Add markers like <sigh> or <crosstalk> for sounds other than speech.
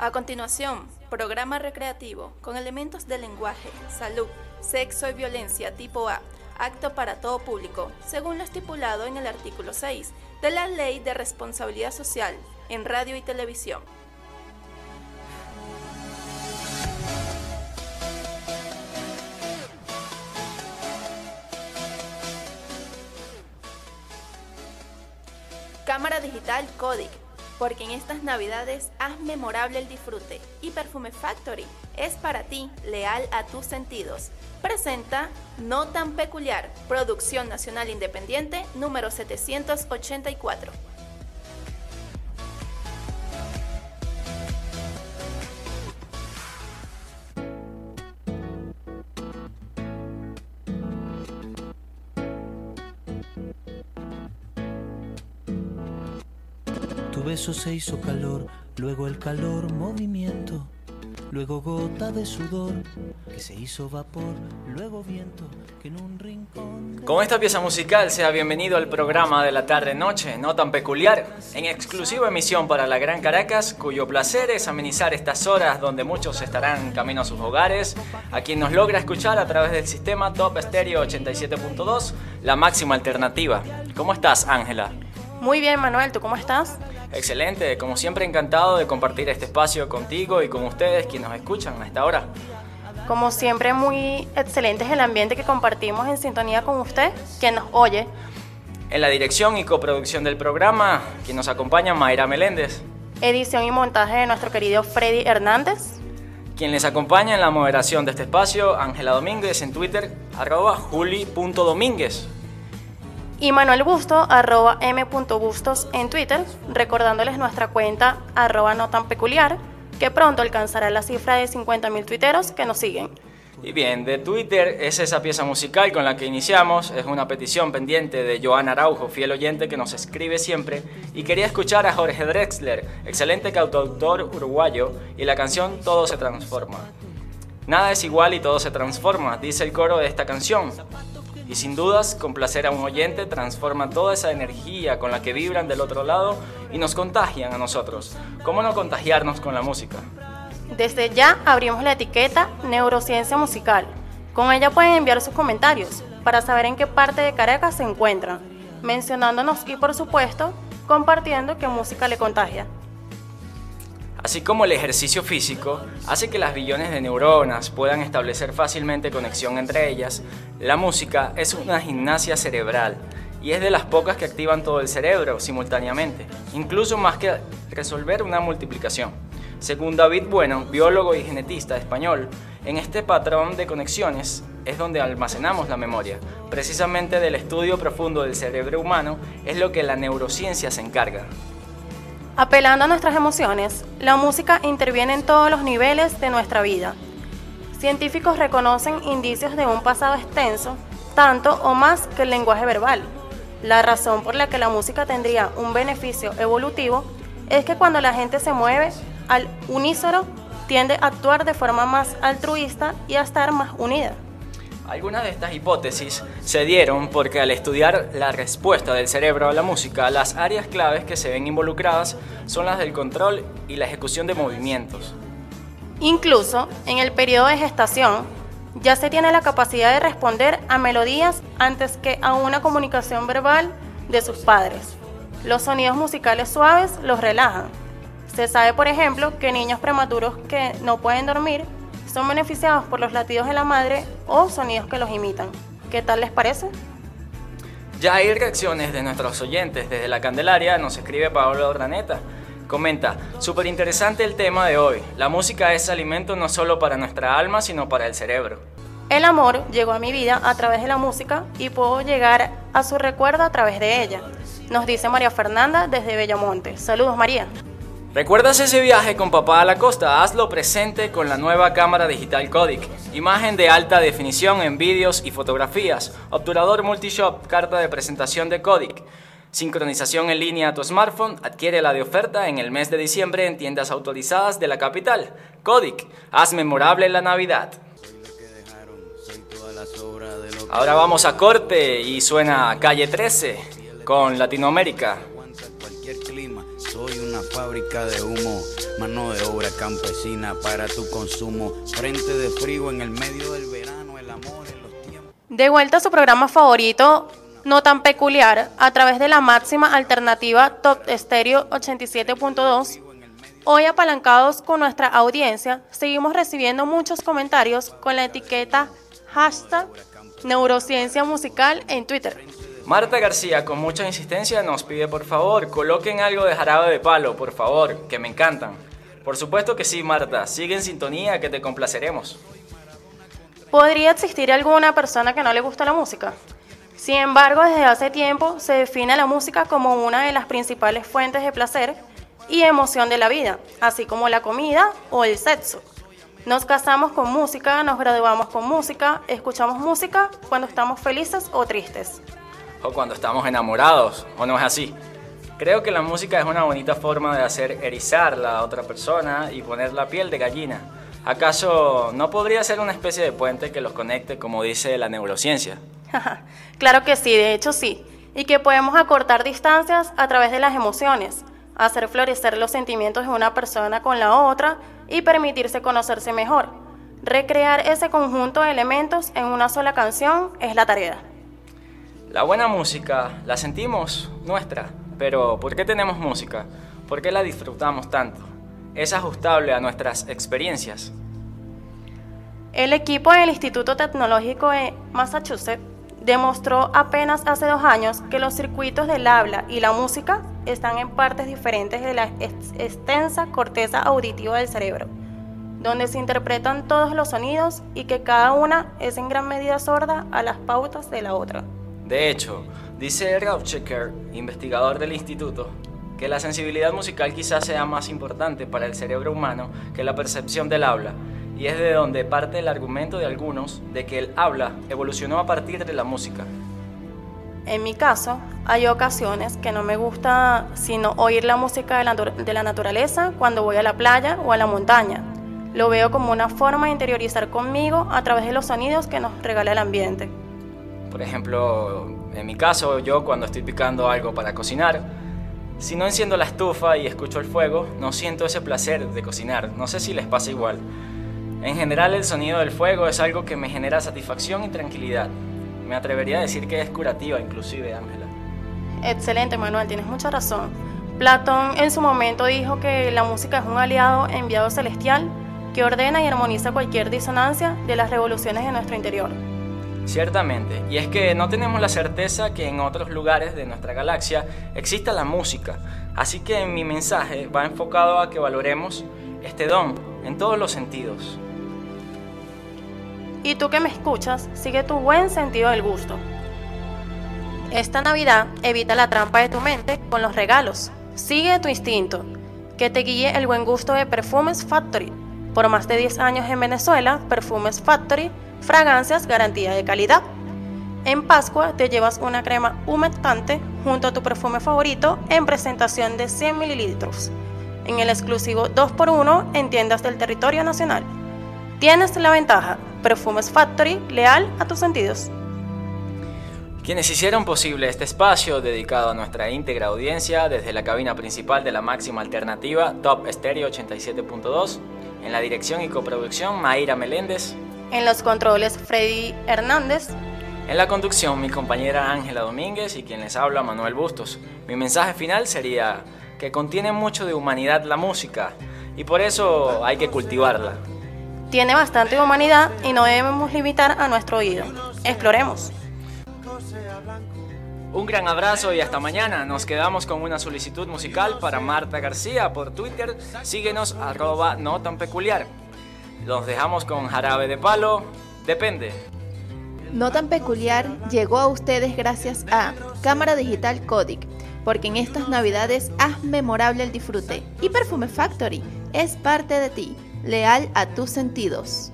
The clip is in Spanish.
A continuación, programa recreativo con elementos de lenguaje, salud, sexo y violencia tipo A, acto para todo público, según lo estipulado en el artículo 6 de la Ley de Responsabilidad Social en Radio y Televisión. Cámara digital Codic, porque en estas navidades haz memorable el disfrute y Perfume Factory es para ti, leal a tus sentidos. Presenta No tan peculiar, Producción Nacional Independiente número 784. Se hizo calor, luego el calor movimiento, luego gota de sudor se hizo vapor, luego viento. Con esta pieza musical sea bienvenido al programa de la tarde-noche, no tan peculiar, en exclusiva emisión para la Gran Caracas, cuyo placer es amenizar estas horas donde muchos estarán camino a sus hogares, a quien nos logra escuchar a través del sistema Top Stereo 87.2, la máxima alternativa. ¿Cómo estás, Ángela? Muy bien, Manuel, ¿tú cómo estás? Excelente, como siempre encantado de compartir este espacio contigo y con ustedes quienes nos escuchan a esta hora. Como siempre, muy excelente es el ambiente que compartimos en sintonía con usted, quien nos oye. En la dirección y coproducción del programa, quien nos acompaña, Mayra Meléndez. Edición y montaje de nuestro querido Freddy Hernández. Quien les acompaña en la moderación de este espacio, Ángela Domínguez en Twitter, arroba juli.domínguez. Y Manuel Busto, arroba m.bustos en Twitter, recordándoles nuestra cuenta arroba no tan peculiar, que pronto alcanzará la cifra de 50.000 tuiteros que nos siguen. Y bien, de Twitter es esa pieza musical con la que iniciamos, es una petición pendiente de Joana Araujo, fiel oyente que nos escribe siempre, y quería escuchar a Jorge Drexler, excelente cantautor uruguayo, y la canción Todo se transforma. Nada es igual y todo se transforma, dice el coro de esta canción. Y sin dudas, complacer a un oyente transforma toda esa energía con la que vibran del otro lado y nos contagian a nosotros. ¿Cómo no contagiarnos con la música? Desde ya abrimos la etiqueta Neurociencia Musical. Con ella pueden enviar sus comentarios para saber en qué parte de Caracas se encuentran, mencionándonos y por supuesto compartiendo qué música le contagia. Así como el ejercicio físico hace que las billones de neuronas puedan establecer fácilmente conexión entre ellas, la música es una gimnasia cerebral y es de las pocas que activan todo el cerebro simultáneamente, incluso más que resolver una multiplicación. Según David Bueno, biólogo y genetista español, en este patrón de conexiones es donde almacenamos la memoria. Precisamente del estudio profundo del cerebro humano es lo que la neurociencia se encarga. Apelando a nuestras emociones, la música interviene en todos los niveles de nuestra vida. Científicos reconocen indicios de un pasado extenso, tanto o más que el lenguaje verbal. La razón por la que la música tendría un beneficio evolutivo es que cuando la gente se mueve al unísono, tiende a actuar de forma más altruista y a estar más unida. Algunas de estas hipótesis se dieron porque al estudiar la respuesta del cerebro a la música, las áreas claves que se ven involucradas son las del control y la ejecución de movimientos. Incluso en el periodo de gestación ya se tiene la capacidad de responder a melodías antes que a una comunicación verbal de sus padres. Los sonidos musicales suaves los relajan. Se sabe, por ejemplo, que niños prematuros que no pueden dormir son beneficiados por los latidos de la madre o sonidos que los imitan. ¿Qué tal les parece? Ya hay reacciones de nuestros oyentes. Desde la Candelaria nos escribe Pablo Ordaneta. Comenta, súper interesante el tema de hoy. La música es alimento no solo para nuestra alma, sino para el cerebro. El amor llegó a mi vida a través de la música y puedo llegar a su recuerdo a través de ella. Nos dice María Fernanda desde Bellamonte. Saludos María. ¿Recuerdas ese viaje con papá a la costa? Hazlo presente con la nueva cámara digital Codic. Imagen de alta definición en vídeos y fotografías. Obturador multishop, carta de presentación de Codic. Sincronización en línea a tu smartphone. Adquiere la de oferta en el mes de diciembre en tiendas autorizadas de la capital. Codic, haz memorable la Navidad. Ahora vamos a corte y suena Calle 13 con Latinoamérica. Una fábrica de humo, mano de obra campesina para tu consumo, frente de frío en el medio del verano, el amor en los tiempos. De vuelta a su programa favorito, no tan peculiar, a través de la máxima alternativa Top Stereo 87.2. Hoy apalancados con nuestra audiencia, seguimos recibiendo muchos comentarios con la etiqueta hashtag neurociencia musical en Twitter. Marta García, con mucha insistencia, nos pide por favor, coloquen algo de jarabe de palo, por favor, que me encantan. Por supuesto que sí, Marta, sigue en sintonía que te complaceremos. ¿Podría existir alguna persona que no le gusta la música? Sin embargo, desde hace tiempo se define la música como una de las principales fuentes de placer y emoción de la vida, así como la comida o el sexo. Nos casamos con música, nos graduamos con música, escuchamos música cuando estamos felices o tristes. O cuando estamos enamorados, ¿o no es así? Creo que la música es una bonita forma de hacer erizar la otra persona y poner la piel de gallina. ¿Acaso no podría ser una especie de puente que los conecte, como dice la neurociencia? <laughs> claro que sí, de hecho sí. Y que podemos acortar distancias a través de las emociones, hacer florecer los sentimientos de una persona con la otra y permitirse conocerse mejor. Recrear ese conjunto de elementos en una sola canción es la tarea. La buena música la sentimos nuestra, pero ¿por qué tenemos música? ¿Por qué la disfrutamos tanto? Es ajustable a nuestras experiencias. El equipo del Instituto Tecnológico de Massachusetts demostró apenas hace dos años que los circuitos del habla y la música están en partes diferentes de la extensa corteza auditiva del cerebro, donde se interpretan todos los sonidos y que cada una es en gran medida sorda a las pautas de la otra. De hecho, dice Ralph Checker, investigador del instituto, que la sensibilidad musical quizás sea más importante para el cerebro humano que la percepción del habla y es de donde parte el argumento de algunos de que el habla evolucionó a partir de la música. En mi caso, hay ocasiones que no me gusta sino oír la música de la, de la, naturaleza cuando voy a la playa o a la montaña. Lo veo como una forma de interiorizar conmigo a través de los sonidos que nos regala el ambiente. Por ejemplo, en mi caso, yo cuando estoy picando algo para cocinar, si no enciendo la estufa y escucho el fuego, no siento ese placer de cocinar. No sé si les pasa igual. En general el sonido del fuego es algo que me genera satisfacción y tranquilidad. Me atrevería a decir que es curativa inclusive, Ángela. Excelente, Manuel, tienes mucha razón. Platón en su momento dijo que la música es un aliado enviado celestial que ordena y armoniza cualquier disonancia de las revoluciones de nuestro interior. Ciertamente, y es que no tenemos la certeza que en otros lugares de nuestra galaxia exista la música, así que mi mensaje va enfocado a que valoremos este don en todos los sentidos. Y tú que me escuchas, sigue tu buen sentido del gusto. Esta Navidad evita la trampa de tu mente con los regalos. Sigue tu instinto, que te guíe el buen gusto de Perfumes Factory. Por más de 10 años en Venezuela, Perfumes Factory, fragancias garantía de calidad. En Pascua te llevas una crema humectante junto a tu perfume favorito en presentación de 100 mililitros. En el exclusivo 2x1 en tiendas del territorio nacional. Tienes la ventaja Perfumes Factory, leal a tus sentidos. Quienes hicieron posible este espacio dedicado a nuestra íntegra audiencia desde la cabina principal de la máxima alternativa Top Stereo 87.2, en la dirección y coproducción Mayra Meléndez, en los controles Freddy Hernández, en la conducción mi compañera Ángela Domínguez y quien les habla Manuel Bustos. Mi mensaje final sería que contiene mucho de humanidad la música y por eso hay que cultivarla tiene bastante humanidad y no debemos limitar a nuestro oído. Exploremos. Un gran abrazo y hasta mañana. Nos quedamos con una solicitud musical para Marta García por Twitter. Síguenos arroba no tan peculiar. Los dejamos con jarabe de palo. Depende. No tan peculiar llegó a ustedes gracias a Cámara Digital Codic, porque en estas navidades haz memorable el disfrute. Y Perfume Factory es parte de ti leal a tus sentidos.